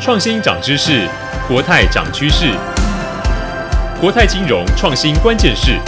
创新涨知识国泰涨趋势。国泰金融创新关键是